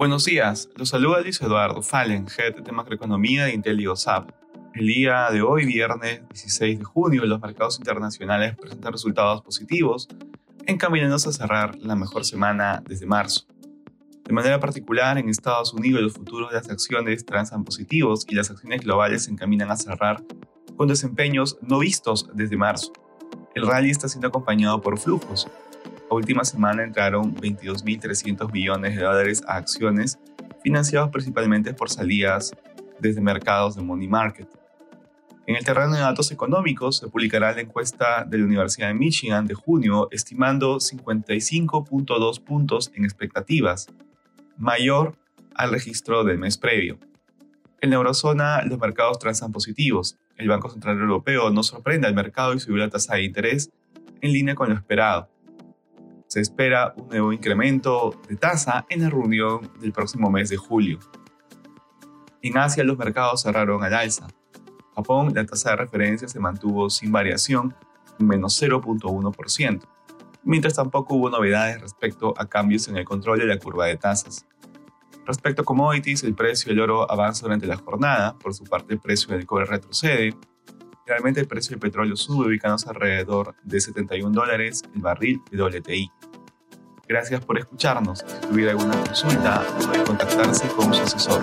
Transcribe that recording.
Buenos días, los saluda Luis Eduardo Fallen, Head de Macroeconomía de Intel El día de hoy, viernes 16 de junio, los mercados internacionales presentan resultados positivos, encaminándose a cerrar la mejor semana desde marzo. De manera particular, en Estados Unidos los futuros de las acciones transan positivos y las acciones globales se encaminan a cerrar con desempeños no vistos desde marzo. El rally está siendo acompañado por flujos, la última semana entraron 22.300 millones de dólares a acciones, financiados principalmente por salidas desde mercados de money market. En el terreno de datos económicos se publicará la encuesta de la Universidad de Michigan de junio, estimando 55.2 puntos en expectativas, mayor al registro del mes previo. En la eurozona, los mercados transan positivos. El Banco Central Europeo no sorprende al mercado y subió la tasa de interés en línea con lo esperado se espera un nuevo incremento de tasa en la reunión del próximo mes de julio. En Asia los mercados cerraron al alza. Japón, la tasa de referencia se mantuvo sin variación, en menos 0.1%, mientras tampoco hubo novedades respecto a cambios en el control de la curva de tasas. Respecto a commodities, el precio del oro avanza durante la jornada, por su parte el precio del cobre retrocede, Realmente el precio del petróleo sube, ubicándose alrededor de 71 dólares el barril de WTI. Gracias por escucharnos. Si tuviera alguna consulta, puede contactarse con su asesor.